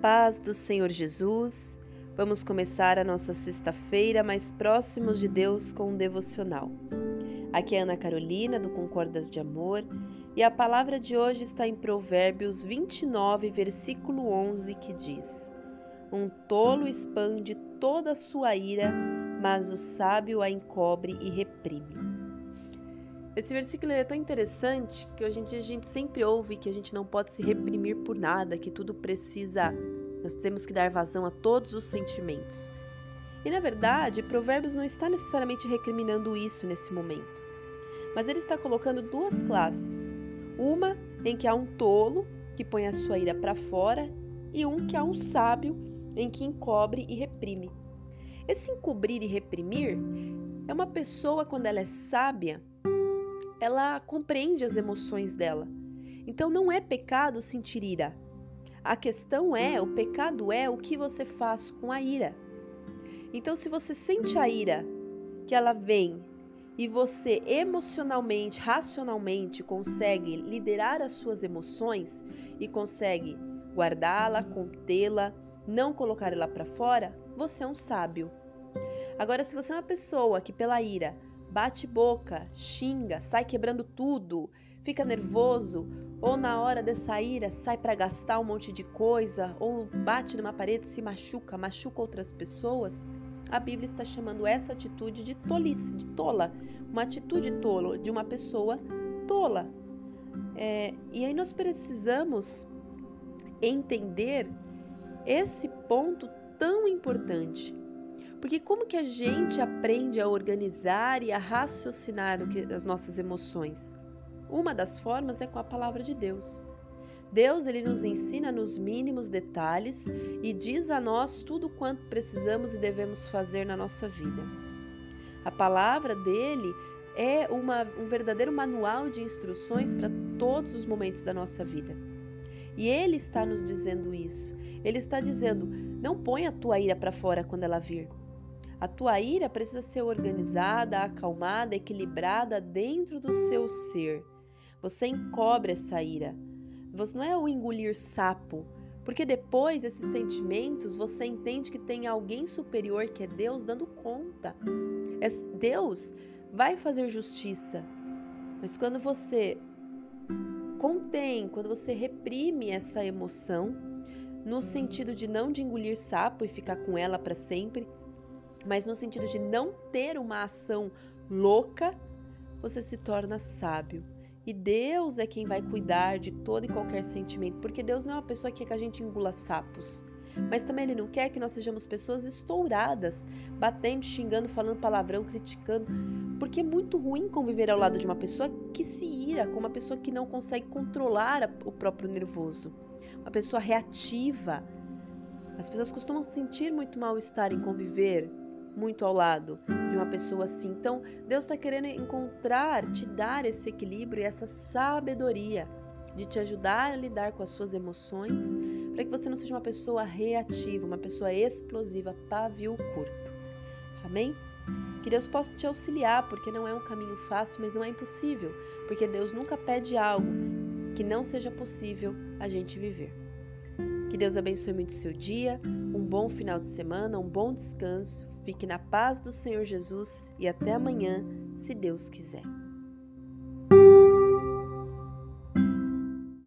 paz do Senhor Jesus, vamos começar a nossa sexta-feira mais próximos de Deus com um devocional. Aqui é Ana Carolina, do Concordas de Amor, e a palavra de hoje está em Provérbios 29, versículo 11, que diz: Um tolo expande toda a sua ira, mas o sábio a encobre e reprime. Esse versículo é tão interessante que hoje em dia a gente sempre ouve que a gente não pode se reprimir por nada, que tudo precisa, nós temos que dar vazão a todos os sentimentos. E na verdade, Provérbios não está necessariamente recriminando isso nesse momento, mas ele está colocando duas classes: uma em que há um tolo que põe a sua ira para fora e um que há um sábio em que encobre e reprime. Esse encobrir e reprimir é uma pessoa quando ela é sábia, ela compreende as emoções dela. Então não é pecado sentir ira. A questão é, o pecado é o que você faz com a ira. Então se você sente a ira que ela vem e você emocionalmente, racionalmente consegue liderar as suas emoções e consegue guardá-la, contê-la, não colocar ela para fora, você é um sábio. Agora, se você é uma pessoa que pela ira bate boca, xinga, sai quebrando tudo, fica nervoso, ou na hora dessa ira sai para gastar um monte de coisa, ou bate numa parede, se machuca, machuca outras pessoas, a Bíblia está chamando essa atitude de tolice, de tola, uma atitude tola de uma pessoa tola. É, e aí nós precisamos entender esse ponto tão importante. Porque como que a gente aprende a organizar e a raciocinar as nossas emoções? Uma das formas é com a palavra de Deus. Deus ele nos ensina nos mínimos detalhes e diz a nós tudo quanto precisamos e devemos fazer na nossa vida. A palavra dele é uma, um verdadeiro manual de instruções para todos os momentos da nossa vida. E ele está nos dizendo isso. Ele está dizendo: não põe a tua ira para fora quando ela vir. A tua ira precisa ser organizada, acalmada, equilibrada dentro do seu ser. Você encobre essa ira. Você não é o engolir sapo, porque depois esses sentimentos você entende que tem alguém superior que é Deus dando conta. É Deus vai fazer justiça. Mas quando você contém, quando você reprime essa emoção, no sentido de não de engolir sapo e ficar com ela para sempre, mas no sentido de não ter uma ação louca, você se torna sábio. E Deus é quem vai cuidar de todo e qualquer sentimento, porque Deus não é uma pessoa que quer que a gente engula sapos. Mas também Ele não quer que nós sejamos pessoas estouradas, batendo, xingando, falando palavrão, criticando, porque é muito ruim conviver ao lado de uma pessoa que se ira, com uma pessoa que não consegue controlar o próprio nervoso, uma pessoa reativa. As pessoas costumam sentir muito mal-estar em conviver muito ao lado de uma pessoa assim. Então, Deus está querendo encontrar, te dar esse equilíbrio e essa sabedoria de te ajudar a lidar com as suas emoções, para que você não seja uma pessoa reativa, uma pessoa explosiva, pavio curto. Amém? Que Deus possa te auxiliar, porque não é um caminho fácil, mas não é impossível, porque Deus nunca pede algo que não seja possível a gente viver. Que Deus abençoe muito o seu dia, um bom final de semana, um bom descanso Fique na paz do Senhor Jesus e até amanhã, se Deus quiser.